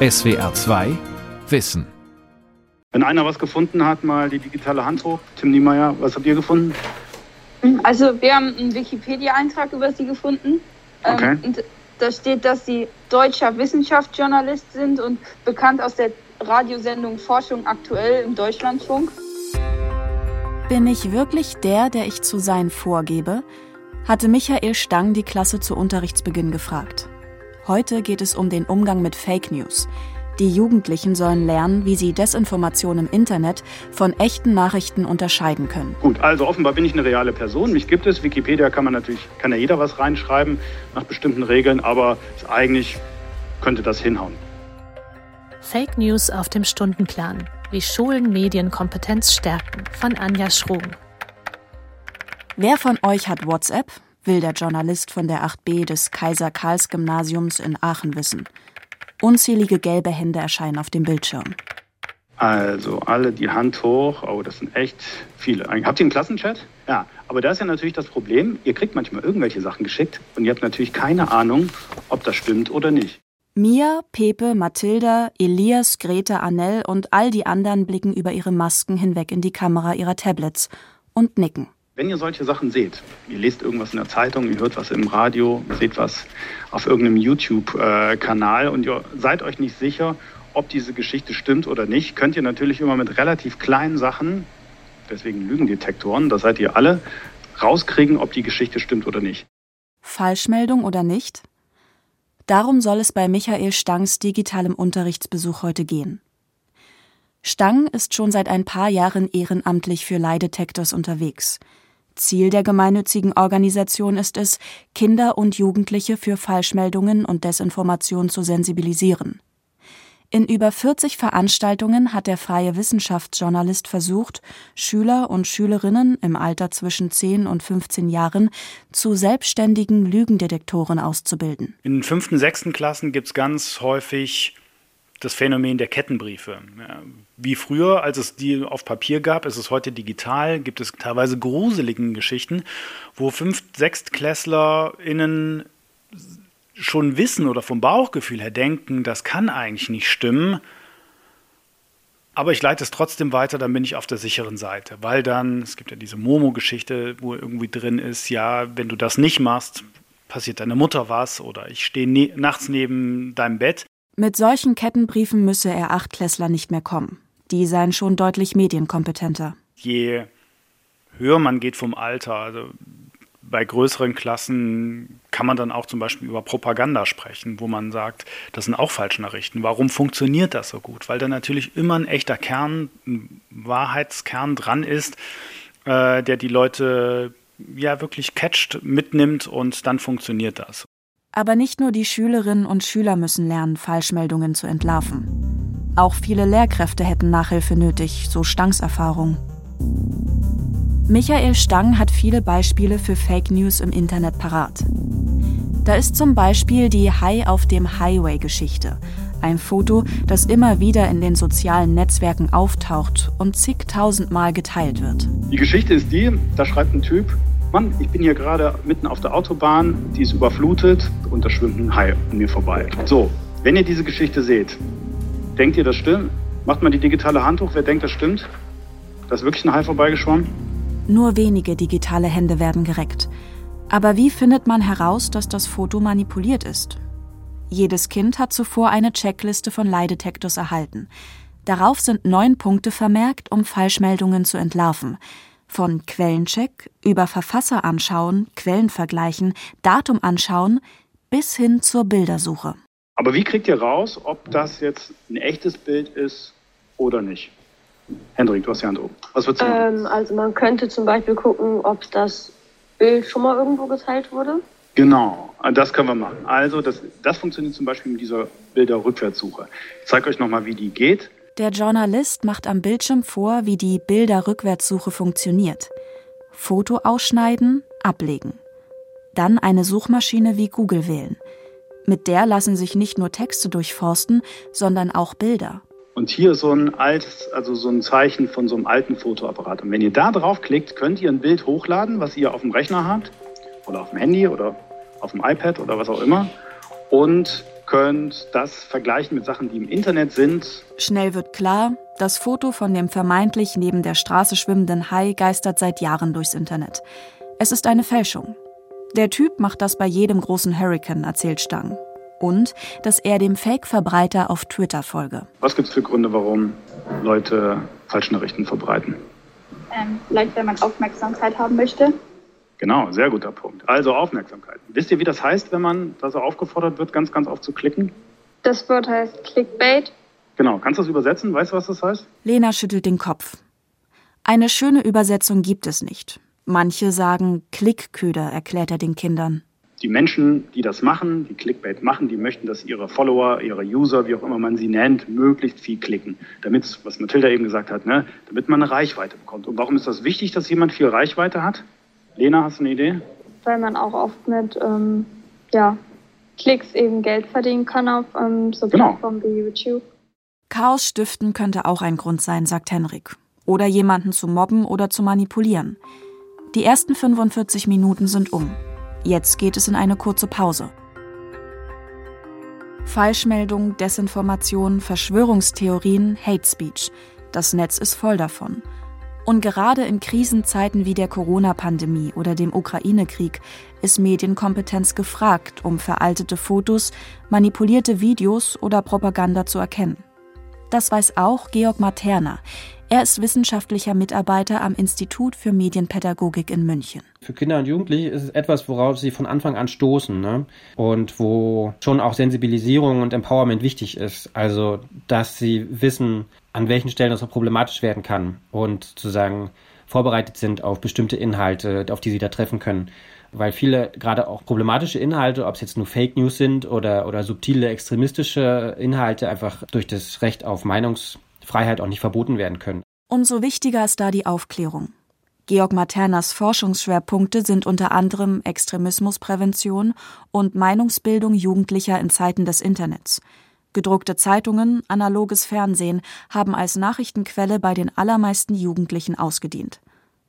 SWR 2 Wissen. Wenn einer was gefunden hat, mal die digitale Hand hoch. Tim Niemeyer, was habt ihr gefunden? Also wir haben einen Wikipedia-Eintrag über sie gefunden. Ähm, Okay. Und da steht, dass sie deutscher Wissenschaftsjournalist sind und bekannt aus der Radiosendung Forschung aktuell im Deutschlandfunk. Bin ich wirklich der, der ich zu sein vorgebe? hatte Michael Stang die Klasse zu Unterrichtsbeginn gefragt. Heute geht es um den Umgang mit Fake News. Die Jugendlichen sollen lernen, wie sie Desinformation im Internet von echten Nachrichten unterscheiden können. Gut, also offenbar bin ich eine reale Person. Mich gibt es. Wikipedia kann man natürlich, kann ja jeder was reinschreiben nach bestimmten Regeln, aber eigentlich könnte das hinhauen. Fake News auf dem Stundenplan. Wie Schulen Medienkompetenz stärken. Von Anja Schrum. Wer von euch hat WhatsApp? Will der Journalist von der 8b des Kaiser-Karls-Gymnasiums in Aachen wissen. Unzählige gelbe Hände erscheinen auf dem Bildschirm. Also alle die Hand hoch. Oh, das sind echt viele. Habt ihr einen Klassenchat? Ja, aber da ist ja natürlich das Problem, ihr kriegt manchmal irgendwelche Sachen geschickt und ihr habt natürlich keine Ahnung, ob das stimmt oder nicht. Mia, Pepe, Mathilda, Elias, Greta, Annelle und all die anderen blicken über ihre Masken hinweg in die Kamera ihrer Tablets und nicken. Wenn ihr solche Sachen seht, ihr lest irgendwas in der Zeitung, ihr hört was im Radio, seht was auf irgendeinem YouTube-Kanal und ihr seid euch nicht sicher, ob diese Geschichte stimmt oder nicht, könnt ihr natürlich immer mit relativ kleinen Sachen, deswegen Lügendetektoren, da seid ihr alle, rauskriegen, ob die Geschichte stimmt oder nicht. Falschmeldung oder nicht? Darum soll es bei Michael Stangs digitalem Unterrichtsbesuch heute gehen. Stang ist schon seit ein paar Jahren ehrenamtlich für Lie-Detectors unterwegs. Ziel der gemeinnützigen Organisation ist es, Kinder und Jugendliche für Falschmeldungen und Desinformation zu sensibilisieren. In über 40 Veranstaltungen hat der freie Wissenschaftsjournalist versucht, Schüler und Schülerinnen im Alter zwischen 10 und 15 Jahren zu selbstständigen Lügendetektoren auszubilden. In fünften, sechsten Klassen gibt es ganz häufig das Phänomen der Kettenbriefe. Wie früher, als es die auf Papier gab, ist es heute digital, gibt es teilweise gruseligen Geschichten, wo Fünft-, SechstklässlerInnen schon wissen oder vom Bauchgefühl her denken, das kann eigentlich nicht stimmen, aber ich leite es trotzdem weiter, dann bin ich auf der sicheren Seite, weil dann, es gibt ja diese Momo-Geschichte, wo irgendwie drin ist, ja, wenn du das nicht machst, passiert deiner Mutter was oder ich stehe ne nachts neben deinem Bett. Mit solchen Kettenbriefen müsse er Achtklässler nicht mehr kommen. Die seien schon deutlich medienkompetenter. Je höher man geht vom Alter, also bei größeren Klassen kann man dann auch zum Beispiel über Propaganda sprechen, wo man sagt, das sind auch Falschnachrichten. Warum funktioniert das so gut? Weil da natürlich immer ein echter Kern, ein Wahrheitskern dran ist, äh, der die Leute ja wirklich catcht, mitnimmt und dann funktioniert das. Aber nicht nur die Schülerinnen und Schüler müssen lernen, Falschmeldungen zu entlarven. Auch viele Lehrkräfte hätten Nachhilfe nötig, so Stangs Erfahrung. Michael Stang hat viele Beispiele für Fake News im Internet parat. Da ist zum Beispiel die Hai auf dem Highway-Geschichte. Ein Foto, das immer wieder in den sozialen Netzwerken auftaucht und zigtausendmal geteilt wird. Die Geschichte ist die, da schreibt ein Typ, Mann, ich bin hier gerade mitten auf der Autobahn, die ist überflutet und da schwimmt ein Hai an mir vorbei. So, wenn ihr diese Geschichte seht, denkt ihr, das stimmt? Macht mal die digitale Hand hoch, wer denkt, das stimmt? Da ist wirklich ein Hai vorbeigeschwommen? Nur wenige digitale Hände werden gereckt. Aber wie findet man heraus, dass das Foto manipuliert ist? Jedes Kind hat zuvor eine Checkliste von Lie-Detectors erhalten. Darauf sind neun Punkte vermerkt, um Falschmeldungen zu entlarven. Von Quellencheck über Verfasser anschauen, Quellen vergleichen, Datum anschauen bis hin zur Bildersuche. Aber wie kriegt ihr raus, ob das jetzt ein echtes Bild ist oder nicht? Hendrik, du hast die Hand oben. Was würdest du machen? Ähm, also man könnte zum Beispiel gucken, ob das Bild schon mal irgendwo geteilt wurde. Genau, das können wir machen. Also das, das funktioniert zum Beispiel mit dieser Bilderrückwärtssuche. Ich zeige euch nochmal, wie die geht. Der Journalist macht am Bildschirm vor, wie die Bilderrückwärtssuche funktioniert. Foto ausschneiden, ablegen. Dann eine Suchmaschine wie Google wählen. Mit der lassen sich nicht nur Texte durchforsten, sondern auch Bilder. Und hier so ein altes, also so ein Zeichen von so einem alten Fotoapparat. Und wenn ihr da draufklickt, könnt ihr ein Bild hochladen, was ihr auf dem Rechner habt oder auf dem Handy oder auf dem iPad oder was auch immer und könnt das vergleichen mit Sachen, die im Internet sind. Schnell wird klar, das Foto von dem vermeintlich neben der Straße schwimmenden Hai geistert seit Jahren durchs Internet. Es ist eine Fälschung. Der Typ macht das bei jedem großen Hurricane, erzählt Stang. Und dass er dem Fake-Verbreiter auf Twitter folge. Was gibt es für Gründe, warum Leute Falschnachrichten verbreiten? Ähm, vielleicht, wenn man Aufmerksamkeit haben möchte. Genau, sehr guter Punkt. Also Aufmerksamkeit. Wisst ihr, wie das heißt, wenn man da so aufgefordert wird, ganz, ganz oft zu klicken? Das Wort heißt Clickbait. Genau, kannst du das übersetzen? Weißt du, was das heißt? Lena schüttelt den Kopf. Eine schöne Übersetzung gibt es nicht. Manche sagen Klickköder, erklärt er den Kindern. Die Menschen, die das machen, die Clickbait machen, die möchten, dass ihre Follower, ihre User, wie auch immer man sie nennt, möglichst viel klicken. Damit, was Mathilda eben gesagt hat, ne, damit man eine Reichweite bekommt. Und warum ist das wichtig, dass jemand viel Reichweite hat? Lena, hast du eine Idee? Weil man auch oft mit ähm, ja, Klicks eben Geld verdienen kann auf ähm, so Genau. Plattformen wie YouTube. Chaos stiften könnte auch ein Grund sein, sagt Henrik. Oder jemanden zu mobben oder zu manipulieren. Die ersten 45 Minuten sind um. Jetzt geht es in eine kurze Pause. Falschmeldung, Desinformation, Verschwörungstheorien, Hate Speech. Das Netz ist voll davon. Und gerade in Krisenzeiten wie der Corona-Pandemie oder dem Ukraine-Krieg ist Medienkompetenz gefragt, um veraltete Fotos, manipulierte Videos oder Propaganda zu erkennen. Das weiß auch Georg Materna. Er ist wissenschaftlicher Mitarbeiter am Institut für Medienpädagogik in München. Für Kinder und Jugendliche ist es etwas, worauf sie von Anfang an stoßen ne? und wo schon auch Sensibilisierung und Empowerment wichtig ist. Also, dass sie wissen, an welchen Stellen das auch problematisch werden kann und sozusagen vorbereitet sind auf bestimmte Inhalte, auf die sie da treffen können. Weil viele gerade auch problematische Inhalte, ob es jetzt nur Fake News sind oder, oder subtile extremistische Inhalte, einfach durch das Recht auf Meinungsfreiheit auch nicht verboten werden können. Umso wichtiger ist da die Aufklärung. Georg Maternas Forschungsschwerpunkte sind unter anderem Extremismusprävention und Meinungsbildung Jugendlicher in Zeiten des Internets. Gedruckte Zeitungen, analoges Fernsehen haben als Nachrichtenquelle bei den allermeisten Jugendlichen ausgedient.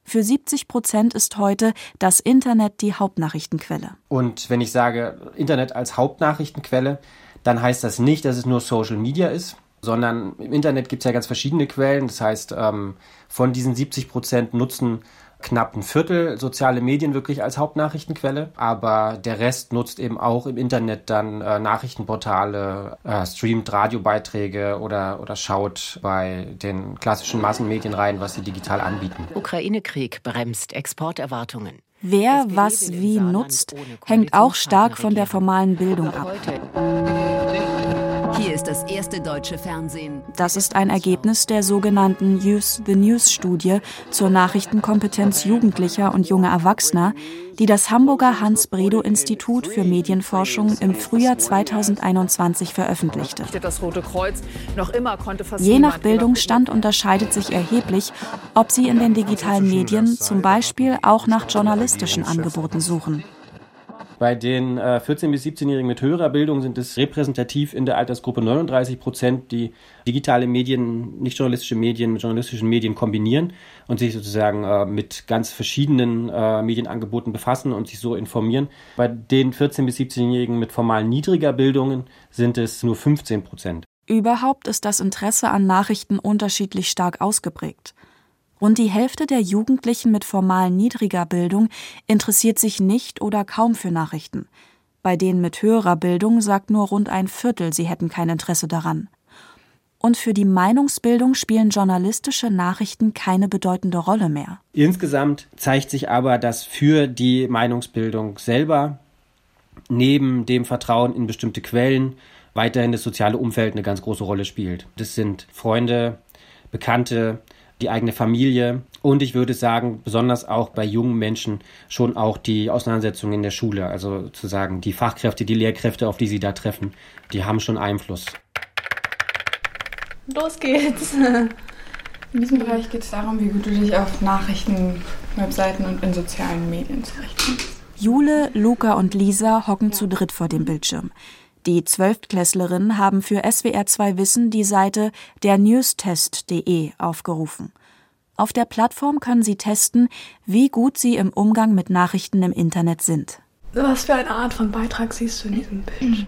Für 70 Prozent ist heute das Internet die Hauptnachrichtenquelle. Und wenn ich sage Internet als Hauptnachrichtenquelle, dann heißt das nicht, dass es nur Social Media ist, sondern im Internet gibt es ja ganz verschiedene Quellen. Das heißt, ähm, von diesen 70 Prozent nutzen knapp ein Viertel soziale Medien wirklich als Hauptnachrichtenquelle, aber der Rest nutzt eben auch im Internet dann äh, Nachrichtenportale, äh, streamt Radiobeiträge oder, oder schaut bei den klassischen Massenmedien rein, was sie digital anbieten. Ukraine-Krieg bremst Exporterwartungen. Wer was wie nutzt, hängt auch stark von der formalen Bildung ab. Ist das erste deutsche Fernsehen. Das ist ein Ergebnis der sogenannten Use the News Studie zur Nachrichtenkompetenz Jugendlicher und junger Erwachsener, die das Hamburger Hans-Bredow-Institut für Medienforschung im Frühjahr 2021 veröffentlichte. Das Rote Kreuz noch immer konnte fast Je nach Bildungsstand unterscheidet sich erheblich, ob sie in den digitalen Medien zum Beispiel auch nach journalistischen Angeboten suchen. Bei den äh, 14- bis 17-Jährigen mit höherer Bildung sind es repräsentativ in der Altersgruppe 39 Prozent, die digitale Medien, nicht journalistische Medien mit journalistischen Medien kombinieren und sich sozusagen äh, mit ganz verschiedenen äh, Medienangeboten befassen und sich so informieren. Bei den 14- bis 17-Jährigen mit formal niedriger Bildung sind es nur 15 Prozent. Überhaupt ist das Interesse an Nachrichten unterschiedlich stark ausgeprägt. Rund die Hälfte der Jugendlichen mit formal niedriger Bildung interessiert sich nicht oder kaum für Nachrichten. Bei denen mit höherer Bildung sagt nur rund ein Viertel, sie hätten kein Interesse daran. Und für die Meinungsbildung spielen journalistische Nachrichten keine bedeutende Rolle mehr. Insgesamt zeigt sich aber, dass für die Meinungsbildung selber neben dem Vertrauen in bestimmte Quellen weiterhin das soziale Umfeld eine ganz große Rolle spielt. Das sind Freunde, Bekannte, die eigene Familie und ich würde sagen, besonders auch bei jungen Menschen schon auch die Auseinandersetzungen in der Schule, also zu sagen, die Fachkräfte, die Lehrkräfte, auf die sie da treffen, die haben schon Einfluss. Los geht's. In diesem Bereich geht es darum, wie gut du dich auf Nachrichten, Webseiten und in sozialen Medien zurechtfindest. Jule, Luca und Lisa hocken zu dritt vor dem Bildschirm. Die Zwölftklässlerinnen haben für SWR2 Wissen die Seite dernewstest.de aufgerufen. Auf der Plattform können sie testen, wie gut sie im Umgang mit Nachrichten im Internet sind. Was für eine Art von Beitrag siehst du in diesem Bild?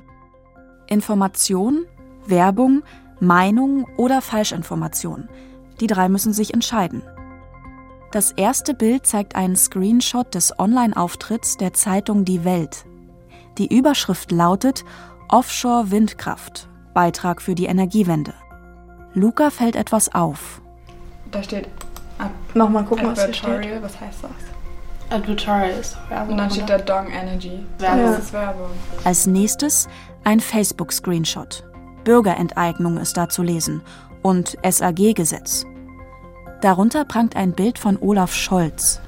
Information, Werbung, Meinung oder Falschinformation. Die drei müssen sich entscheiden. Das erste Bild zeigt einen Screenshot des Online-Auftritts der Zeitung Die Welt. Die Überschrift lautet Offshore Windkraft, Beitrag für die Energiewende. Luca fällt etwas auf. Da steht Nochmal gucken, was hier Advertorial, was heißt das? Advertorial ist Werbung. Und dann steht da Dong Energy. Werbung. Das ist Werbung. Als nächstes ein Facebook-Screenshot. Bürgerenteignung ist da zu lesen und SAG-Gesetz. Darunter prangt ein Bild von Olaf Scholz.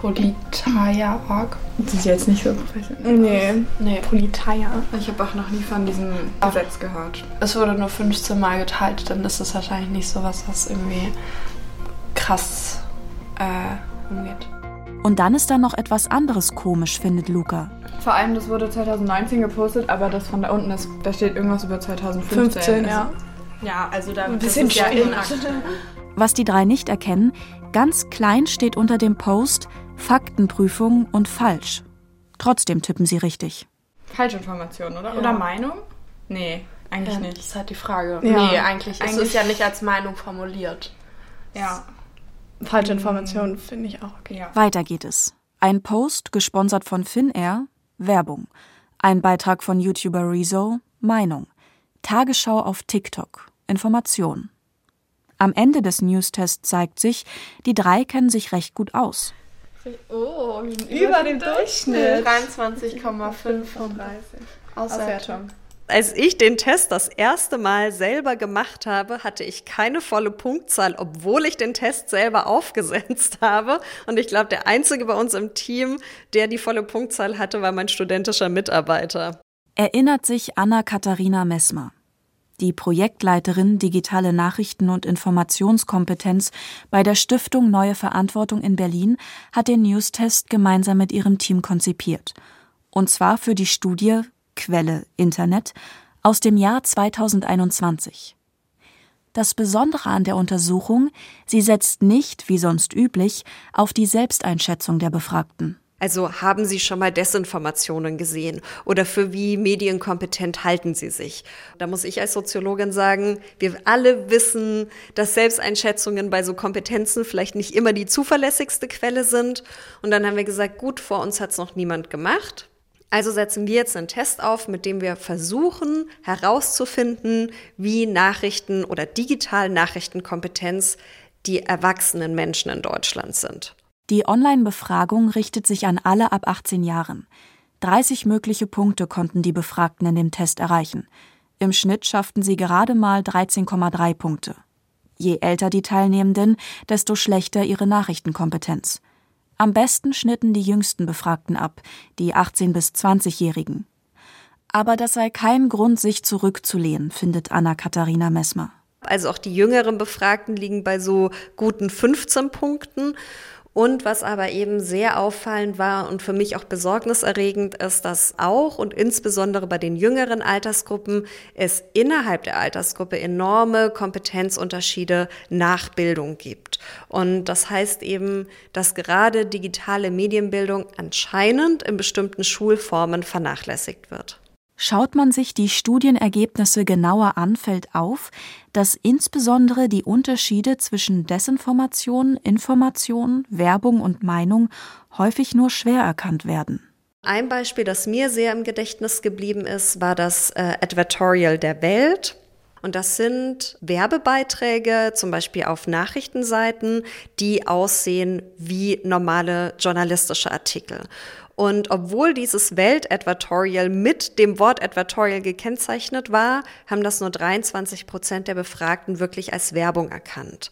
Politaia.org. Das ist jetzt nicht so professionell. Nee, nee, Politeia. Ich habe auch noch nie von diesem Gesetz gehört. Es wurde nur 15 Mal geteilt, dann ist es wahrscheinlich nicht so was, was irgendwie krass äh, umgeht. Und dann ist da noch etwas anderes komisch, findet Luca. Vor allem, das wurde 2019 gepostet, aber das von da unten ist, da steht irgendwas über 2015. 15, ja. Ja, also da Ein bisschen das ist ja. Was die drei nicht erkennen, ganz klein steht unter dem Post Faktenprüfung und falsch. Trotzdem tippen sie richtig. Falschinformation, oder? Ja. Oder Meinung? Nee, eigentlich Ja, nicht. Das ist halt die Frage. Ja. Nee, eigentlich, ist Eigentlich- es ja nicht als Meinung formuliert. Ja. Falsche Informationen finde ich auch okay. ja. Weiter geht es. Ein Post, gesponsert von Finnair, Werbung. Ein Beitrag von YouTuber Rezo, Meinung. Tagesschau auf TikTok, Information. Am Ende des Newstests zeigt sich, die drei kennen sich recht gut aus. Oh, Über dem Durchschnitt. 23,5 von Auswertung. Als ich den Test das erste Mal selber gemacht habe, hatte ich keine volle Punktzahl, obwohl ich den Test selber aufgesetzt habe. Und ich glaube, der einzige bei uns im Team, der die volle Punktzahl hatte, war mein studentischer Mitarbeiter. Erinnert sich Anna-Katharina Messmer. Die Projektleiterin Digitale Nachrichten und Informationskompetenz bei der Stiftung Neue Verantwortung in Berlin hat den Newstest gemeinsam mit ihrem Team konzipiert. Und zwar für die Studie Quelle Internet aus dem Jahr 2021. Das Besondere an der Untersuchung, sie setzt nicht, wie sonst üblich, auf die Selbsteinschätzung der Befragten. Also haben Sie schon mal Desinformationen gesehen oder für wie medienkompetent halten Sie sich? Da muss ich als Soziologin sagen, wir alle wissen, dass Selbsteinschätzungen bei so Kompetenzen vielleicht nicht immer die zuverlässigste Quelle sind. Und dann haben wir gesagt, gut, vor uns hat es noch niemand gemacht. Also setzen wir jetzt einen Test auf, mit dem wir versuchen herauszufinden, wie Nachrichten oder digital Nachrichtenkompetenz die erwachsenen Menschen in Deutschland sind. Die Online-Befragung richtet sich an alle ab 18 Jahren. 30 mögliche Punkte konnten die Befragten in dem Test erreichen. Im Schnitt schafften sie gerade mal 13,3 Punkte. Je älter die Teilnehmenden, desto schlechter ihre Nachrichtenkompetenz. Am besten schnitten die jüngsten Befragten ab, die 18- bis 20-Jährigen. Aber das sei kein Grund, sich zurückzulehnen, findet Anna-Katharina Messmer. Also auch die jüngeren Befragten liegen bei so guten 15 Punkten. Und was aber eben sehr auffallend war und für mich auch besorgniserregend ist, dass auch und insbesondere bei den jüngeren Altersgruppen es innerhalb der Altersgruppe enorme Kompetenzunterschiede nach Bildung gibt. Und das heißt eben, dass gerade digitale Medienbildung anscheinend in bestimmten Schulformen vernachlässigt wird. Schaut man sich die Studienergebnisse genauer an, fällt auf, dass insbesondere die Unterschiede zwischen Desinformation, Information, Werbung und Meinung häufig nur schwer erkannt werden. Ein Beispiel, das mir sehr im Gedächtnis geblieben ist, war das äh, Advertorial der Welt. Und das sind Werbebeiträge, zum Beispiel auf Nachrichtenseiten, die aussehen wie normale journalistische Artikel. Und obwohl dieses Welt-Advertorial mit dem Wort Advertorial gekennzeichnet war, haben das nur 23 Prozent der Befragten wirklich als Werbung erkannt.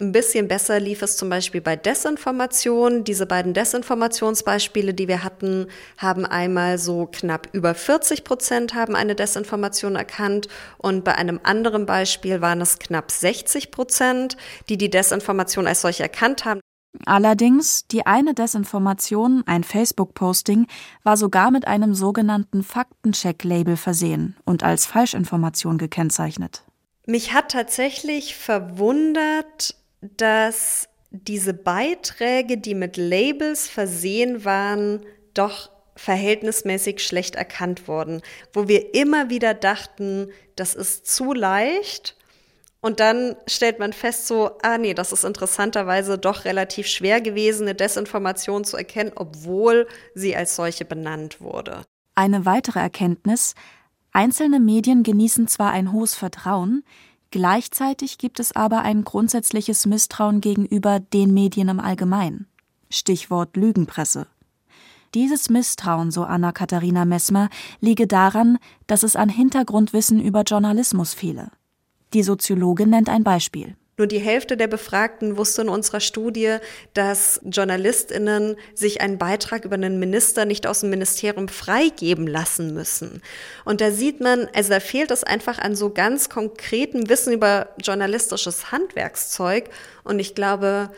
Ein bisschen besser lief es zum Beispiel bei Desinformation. Diese beiden Desinformationsbeispiele, die wir hatten, haben einmal so knapp über 40 Prozent haben eine Desinformation erkannt und bei einem anderen Beispiel waren es knapp 60 Prozent, die die Desinformation als solche erkannt haben. Allerdings, die eine Desinformation, ein Facebook-Posting, war sogar mit einem sogenannten Faktencheck-Label versehen und als Falschinformation gekennzeichnet. Mich hat tatsächlich verwundert, dass diese Beiträge, die mit Labels versehen waren, doch verhältnismäßig schlecht erkannt worden, wo wir immer wieder dachten, das ist zu leicht. Und dann stellt man fest, so, ah nee, das ist interessanterweise doch relativ schwer gewesen, eine Desinformation zu erkennen, obwohl sie als solche benannt wurde. Eine weitere Erkenntnis, einzelne Medien genießen zwar ein hohes Vertrauen, gleichzeitig gibt es aber ein grundsätzliches Misstrauen gegenüber den Medien im Allgemeinen. Stichwort Lügenpresse. Dieses Misstrauen, so Anna-Katharina Messmer, liege daran, dass es an Hintergrundwissen über Journalismus fehle. Die Soziologin nennt ein Beispiel. Nur die Hälfte der Befragten wusste in unserer Studie, dass JournalistInnen sich einen Beitrag über einen Minister nicht aus dem Ministerium freigeben lassen müssen. Und da sieht man, also da fehlt es einfach an so ganz konkretem Wissen über journalistisches Handwerkszeug. Und ich glaube,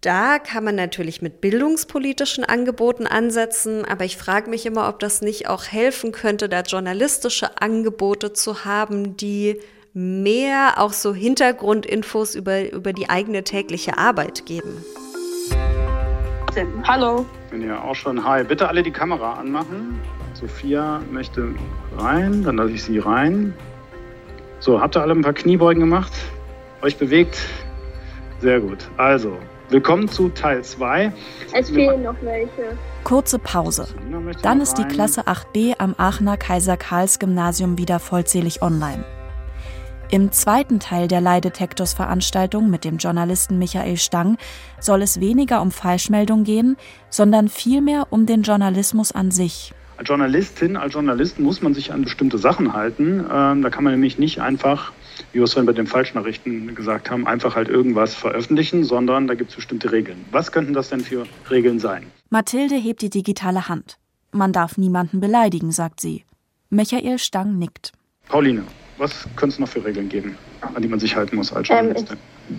da kann man natürlich mit bildungspolitischen Angeboten ansetzen, aber ich frage mich immer, ob das nicht auch helfen könnte, da journalistische Angebote zu haben, die mehr auch so Hintergrundinfos über, über die eigene tägliche Arbeit geben. Hallo. Ich bin ja auch schon. Hi, bitte alle die Kamera anmachen. Sophia möchte rein, dann lasse ich sie rein. So, habt ihr alle ein paar Kniebeugen gemacht? Euch bewegt? Sehr gut. Also, Willkommen zu Teil 2. Es fehlen noch welche. Kurze Pause. Dann ist die Klasse 8b am Aachener Kaiser Karls Gymnasium wieder vollzählig online. Im zweiten Teil der Leidetektors-Veranstaltung mit dem Journalisten Michael Stang soll es weniger um Falschmeldung gehen, sondern vielmehr um den Journalismus an sich. Als Journalistin, als Journalist muss man sich an bestimmte Sachen halten. Ähm, da kann man nämlich nicht einfach wie wir es vorhin bei den Falschnachrichten gesagt haben, einfach halt irgendwas veröffentlichen, sondern da gibt es bestimmte Regeln. Was könnten das denn für Regeln sein? Mathilde hebt die digitale Hand. Man darf niemanden beleidigen, sagt sie. Michael Stang nickt. Pauline, was könnte es noch für Regeln geben, an die man sich halten muss als Journalistin? Ähm,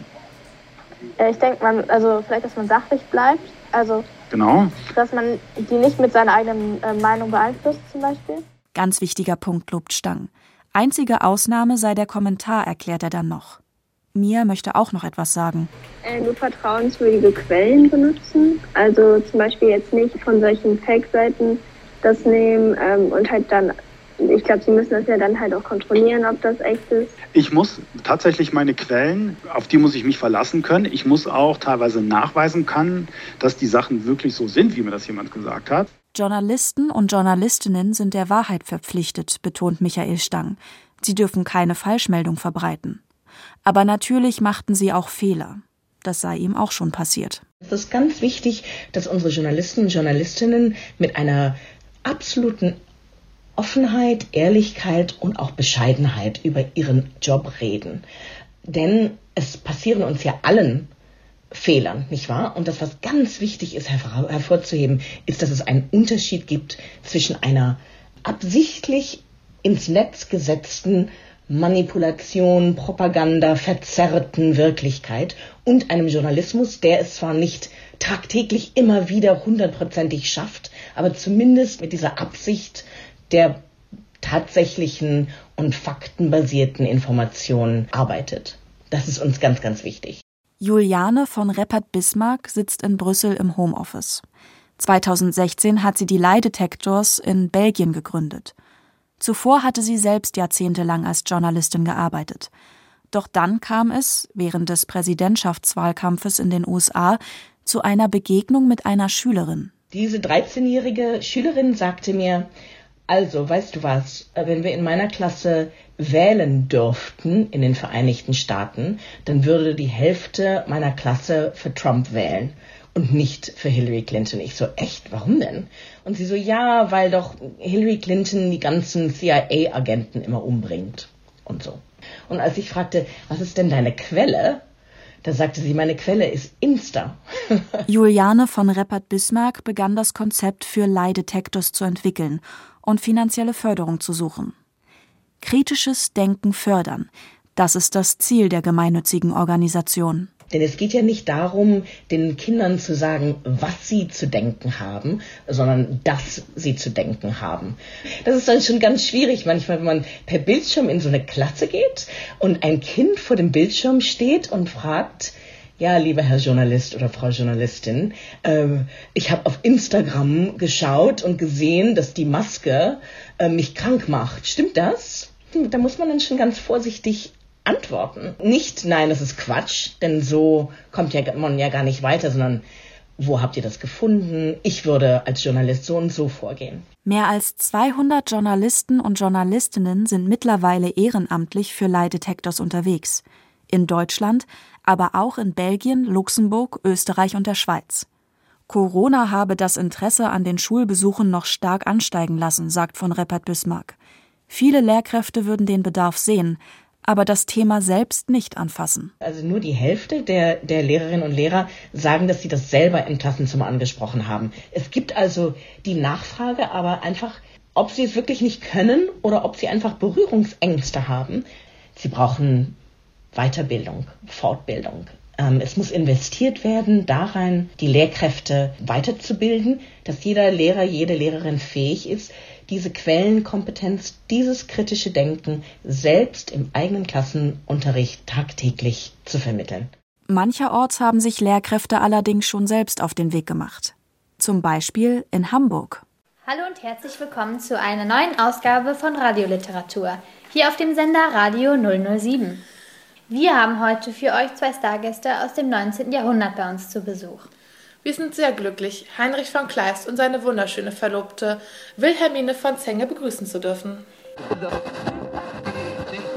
ich, äh, ich denke, man, also vielleicht, dass man sachlich bleibt. Also, genau. dass man die nicht mit seiner eigenen äh, Meinung beeinflusst, zum Beispiel. Ganz wichtiger Punkt, lobt Stang. Einzige Ausnahme sei der Kommentar, erklärt er dann noch. Mia möchte auch noch etwas sagen. Äh, nur vertrauenswürdige Quellen benutzen. Also zum Beispiel jetzt nicht von solchen Fake-Seiten das nehmen ähm, und halt dann, ich glaube, sie müssen das ja dann halt auch kontrollieren, ob das echt ist. Ich muss tatsächlich meine Quellen, auf die muss ich mich verlassen können. Ich muss auch teilweise nachweisen können, dass die Sachen wirklich so sind, wie mir das jemand gesagt hat. Journalisten und Journalistinnen sind der Wahrheit verpflichtet, betont Michael Stang. Sie dürfen keine Falschmeldung verbreiten. Aber natürlich machten sie auch Fehler. Das sei ihm auch schon passiert. Es ist ganz wichtig, dass unsere Journalisten und Journalistinnen mit einer absoluten Offenheit, Ehrlichkeit und auch Bescheidenheit über ihren Job reden. Denn es passieren uns ja allen Fehlern, nicht wahr? Und das, was ganz wichtig ist hervor hervorzuheben, ist, dass es einen Unterschied gibt zwischen einer absichtlich ins Netz gesetzten Manipulation, Propaganda, verzerrten Wirklichkeit und einem Journalismus, der es zwar nicht tagtäglich immer wieder hundertprozentig schafft, aber zumindest mit dieser Absicht der tatsächlichen und faktenbasierten Informationen arbeitet. Das ist uns ganz, ganz wichtig. Juliane von Reppert Bismarck sitzt in Brüssel im Homeoffice. 2016 hat sie die Leidetektors in Belgien gegründet. Zuvor hatte sie selbst jahrzehntelang als Journalistin gearbeitet. Doch dann kam es, während des Präsidentschaftswahlkampfes in den USA, zu einer Begegnung mit einer Schülerin. Diese 13-jährige Schülerin sagte mir, also, weißt du was, wenn wir in meiner Klasse wählen dürften in den Vereinigten Staaten, dann würde die Hälfte meiner Klasse für Trump wählen und nicht für Hillary Clinton. Ich so, echt, warum denn? Und sie so, ja, weil doch Hillary Clinton die ganzen CIA-Agenten immer umbringt und so. Und als ich fragte, was ist denn deine Quelle? Da sagte sie, meine Quelle ist Insta. Juliane von Reppert-Bismarck begann das Konzept für Leidetektors zu entwickeln und finanzielle Förderung zu suchen. Kritisches Denken fördern. Das ist das Ziel der gemeinnützigen Organisation. Denn es geht ja nicht darum, den Kindern zu sagen, was sie zu denken haben, sondern dass sie zu denken haben. Das ist dann schon ganz schwierig manchmal, wenn man per Bildschirm in so eine Klasse geht und ein Kind vor dem Bildschirm steht und fragt, ja, lieber Herr Journalist oder Frau Journalistin, äh, ich habe auf Instagram geschaut und gesehen, dass die Maske äh, mich krank macht. Stimmt das? Hm, da muss man dann schon ganz vorsichtig antworten. Nicht, nein, das ist Quatsch, denn so kommt ja man ja gar nicht weiter, sondern wo habt ihr das gefunden? Ich würde als Journalist so und so vorgehen. Mehr als 200 Journalisten und Journalistinnen sind mittlerweile ehrenamtlich für Lie Detectors unterwegs. In Deutschland, aber auch in Belgien, Luxemburg, Österreich und der Schweiz. Corona habe das Interesse an den Schulbesuchen noch stark ansteigen lassen, sagt von Reppert Bismarck. Viele Lehrkräfte würden den Bedarf sehen, aber das Thema selbst nicht anfassen. Also nur die Hälfte der, der Lehrerinnen und Lehrer sagen, dass sie das selber im Klassenzimmer angesprochen haben. Es gibt also die Nachfrage, aber einfach, ob sie es wirklich nicht können oder ob sie einfach Berührungsängste haben. Sie brauchen Weiterbildung, Fortbildung. Ähm, es muss investiert werden darein, die Lehrkräfte weiterzubilden, dass jeder Lehrer, jede Lehrerin fähig ist, diese Quellenkompetenz, dieses kritische Denken selbst im eigenen Klassenunterricht tagtäglich zu vermitteln. Mancherorts haben sich Lehrkräfte allerdings schon selbst auf den Weg gemacht. Zum Beispiel in Hamburg. Hallo und herzlich willkommen zu einer neuen Ausgabe von Radioliteratur, hier auf dem Sender Radio 007. Wir haben heute für euch zwei Stargäste aus dem 19. Jahrhundert bei uns zu Besuch. Wir sind sehr glücklich, Heinrich von Kleist und seine wunderschöne Verlobte Wilhelmine von Zenge begrüßen zu dürfen.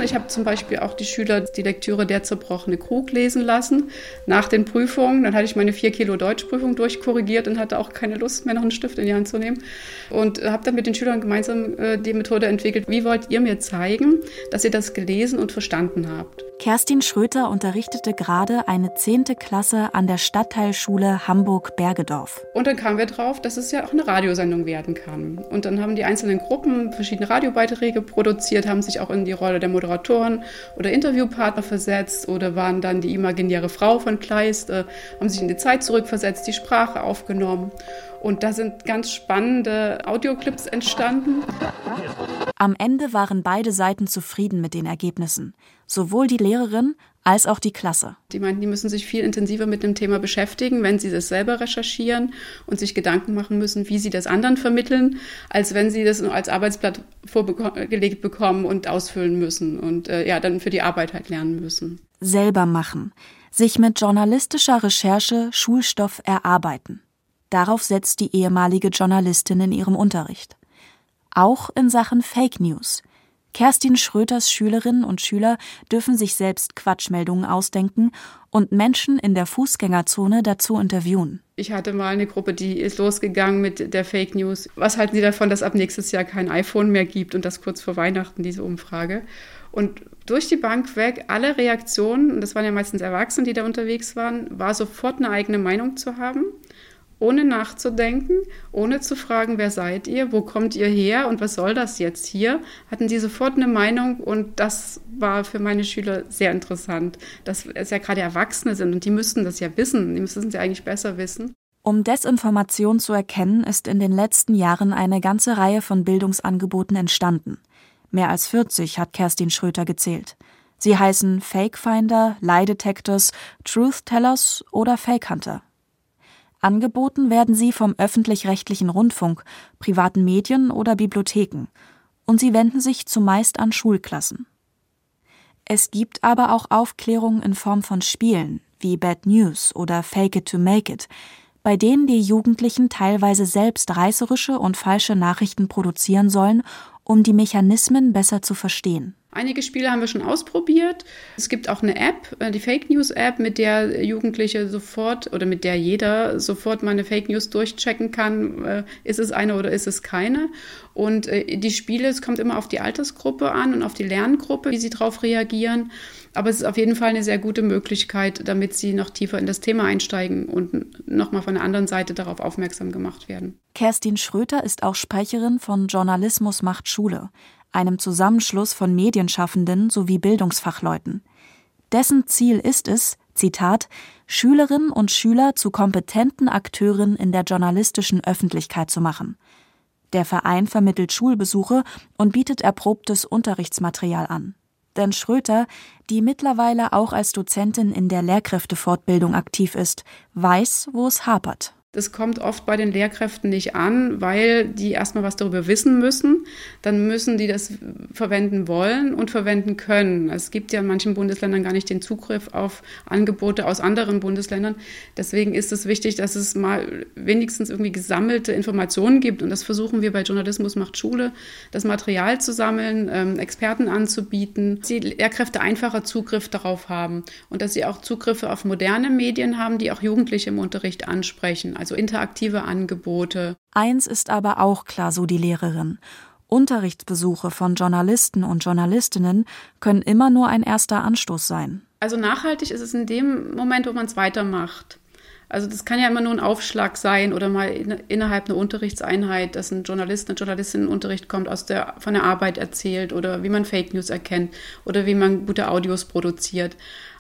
Ich habe zum Beispiel auch die Schüler die Lektüre Der zerbrochene Krug lesen lassen nach den Prüfungen. Dann hatte ich meine vier Kilo Deutschprüfung durchkorrigiert und hatte auch keine Lust mehr, noch einen Stift in die Hand zu nehmen. Und habe dann mit den Schülern gemeinsam äh, die Methode entwickelt. Wie wollt ihr mir zeigen, dass ihr das gelesen und verstanden habt? Kerstin Schröter unterrichtete gerade eine zehnte Klasse an der Stadtteilschule Hamburg-Bergedorf. Und dann kamen wir drauf, dass es ja auch eine Radiosendung werden kann. Und dann haben die einzelnen Gruppen verschiedene Radiobeiträge produziert, haben sich auch in die Rolle der Moderatoren oder Interviewpartner versetzt oder waren dann die imaginäre Frau von Kleist, äh, haben sich in die Zeit zurückversetzt, die Sprache aufgenommen. Und da sind ganz spannende Audioclips entstanden. Am Ende waren beide Seiten zufrieden mit den Ergebnissen. Sowohl die Lehrerin als auch die Klasse. Die meinten, die müssen sich viel intensiver mit dem Thema beschäftigen, wenn sie das selber recherchieren und sich Gedanken machen müssen, wie sie das anderen vermitteln, als wenn sie das als Arbeitsblatt vorgelegt bekommen und ausfüllen müssen und äh, ja, dann für die Arbeit halt lernen müssen. Selber machen. Sich mit journalistischer Recherche Schulstoff erarbeiten. Darauf setzt die ehemalige Journalistin in ihrem Unterricht. Auch in Sachen Fake News. Kerstin Schröters Schülerinnen und Schüler dürfen sich selbst Quatschmeldungen ausdenken und Menschen in der Fußgängerzone dazu interviewen. Ich hatte mal eine Gruppe, die ist losgegangen mit der Fake News. Was halten Sie davon, dass ab nächstes Jahr kein iPhone mehr gibt und das kurz vor Weihnachten, diese Umfrage? Und durch die Bank weg, alle Reaktionen, und das waren ja meistens Erwachsene, die da unterwegs waren, war sofort eine eigene Meinung zu haben ohne nachzudenken, ohne zu fragen, wer seid ihr, wo kommt ihr her und was soll das jetzt hier, hatten die sofort eine Meinung und das war für meine Schüler sehr interessant, dass es ja gerade Erwachsene sind und die müssten das ja wissen, die müssten es ja eigentlich besser wissen. Um Desinformation zu erkennen, ist in den letzten Jahren eine ganze Reihe von Bildungsangeboten entstanden. Mehr als 40 hat Kerstin Schröter gezählt. Sie heißen Fake Finder, Lie Detectors, Truth Tellers oder Fake Hunter. Angeboten werden sie vom öffentlich-rechtlichen Rundfunk, privaten Medien oder Bibliotheken, und sie wenden sich zumeist an Schulklassen. Es gibt aber auch Aufklärung in Form von Spielen wie Bad News oder Fake It to Make It, bei denen die Jugendlichen teilweise selbst reißerische und falsche Nachrichten produzieren sollen, um die Mechanismen besser zu verstehen. Einige Spiele haben wir schon ausprobiert. Es gibt auch eine App, äh, die Fake News App, mit der Jugendliche sofort oder mit der jeder sofort mal eine Fake News durchchecken kann, äh, ist es eine oder ist es keine. Und äh, die Spiele, es kommt immer auf die Altersgruppe an und auf die Lerngruppe, wie sie darauf reagieren. Aber es ist auf jeden Fall eine sehr gute Möglichkeit, damit sie noch tiefer in das Thema einsteigen und nochmal von der anderen Seite darauf aufmerksam gemacht werden. Kerstin Schröter ist auch Sprecherin von Journalismus macht Schule einem Zusammenschluss von Medienschaffenden sowie Bildungsfachleuten. Dessen Ziel ist es, Zitat, Schülerinnen und Schüler zu kompetenten Akteuren in der journalistischen Öffentlichkeit zu machen. Der Verein vermittelt Schulbesuche und bietet erprobtes Unterrichtsmaterial an. Denn Schröter, die mittlerweile auch als Dozentin in der Lehrkräftefortbildung aktiv ist, weiß, wo es hapert. Das kommt oft bei den Lehrkräften nicht an, weil die erstmal was darüber wissen müssen. Dann müssen die das verwenden wollen und verwenden können. Es gibt ja in manchen Bundesländern gar nicht den Zugriff auf Angebote aus anderen Bundesländern. Deswegen ist es wichtig, dass es mal wenigstens irgendwie gesammelte Informationen gibt. Und das versuchen wir bei Journalismus macht Schule, das Material zu sammeln, ähm, Experten anzubieten, dass die Lehrkräfte einfacher Zugriff darauf haben und dass sie auch Zugriffe auf moderne Medien haben, die auch Jugendliche im Unterricht ansprechen also interaktive Angebote. Eins ist aber auch klar, so die Lehrerin. Unterrichtsbesuche von Journalisten und Journalistinnen können immer nur ein erster Anstoß sein. Also nachhaltig ist es in dem Moment, wo man es weitermacht. Also das kann ja immer nur ein Aufschlag sein oder mal in, innerhalb einer Unterrichtseinheit, dass ein Journalist, eine Journalistin in den Unterricht kommt, aus der, von der Arbeit erzählt oder wie man Fake News erkennt oder wie man gute Audios produziert.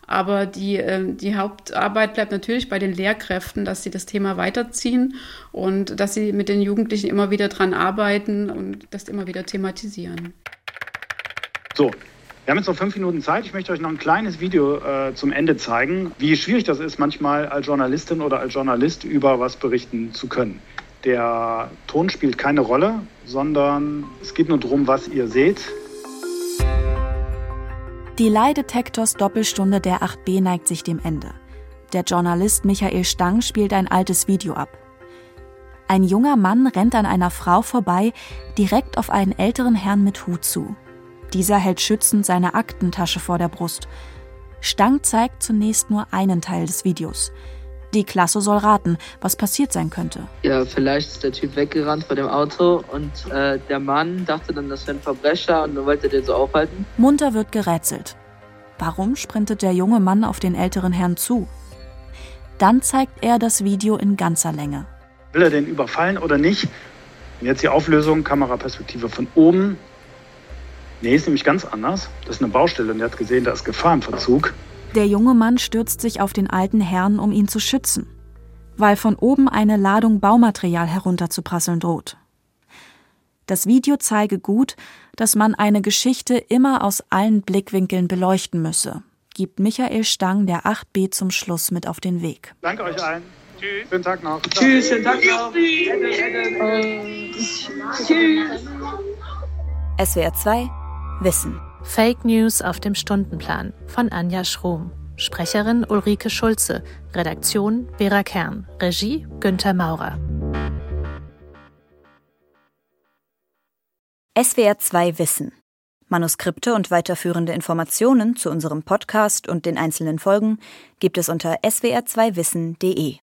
Aber die, ähm, die Hauptarbeit bleibt natürlich bei den Lehrkräften, dass sie das Thema weiterziehen und dass sie mit den Jugendlichen immer wieder dran arbeiten und das immer wieder thematisieren. So, wir haben jetzt noch fünf Minuten Zeit. Ich möchte euch noch ein kleines Video äh, zum Ende zeigen, wie schwierig das ist, manchmal als Journalistin oder als Journalist über was berichten zu können. Der Ton spielt keine Rolle, sondern es geht nur darum, was ihr seht. Die Leidetektors Doppelstunde der 8b neigt sich dem Ende. Der Journalist Michael Stang spielt ein altes Video ab. Ein junger Mann rennt an einer Frau vorbei, direkt auf einen älteren Herrn mit Hut zu. Dieser hält schützend seine Aktentasche vor der Brust. Stang zeigt zunächst nur einen Teil des Videos. Die Klasse soll raten, was passiert sein könnte. Ja, vielleicht ist der Typ weggerannt vor dem Auto und äh, der Mann dachte dann, das wäre ein Verbrecher und dann wollte den so aufhalten. Munter wird gerätselt. Warum sprintet der junge Mann auf den älteren Herrn zu? Dann zeigt er das Video in ganzer Länge. Will er den überfallen oder nicht? Und jetzt die Auflösung, Kameraperspektive von oben. Nee, ist nämlich ganz anders. Das ist eine Baustelle und er hat gesehen, da ist Gefahr im Verzug. Der junge Mann stürzt sich auf den alten Herrn, um ihn zu schützen, weil von oben eine Ladung Baumaterial herunterzuprasseln droht. Das Video zeige gut, dass man eine Geschichte immer aus allen Blickwinkeln beleuchten müsse, gibt Michael Stang der 8b zum Schluss mit auf den Weg. Danke euch allen. Tschüss. Schönen Tag noch. Tschüss, schönen Tag noch. Tschüss. SWR 2 Wissen. Fake News auf dem Stundenplan von Anja Schrom. Sprecherin Ulrike Schulze. Redaktion Vera Kern. Regie Günther Maurer. SWR 2 Wissen. Manuskripte und weiterführende Informationen zu unserem Podcast und den einzelnen Folgen gibt es unter swr2wissen.de.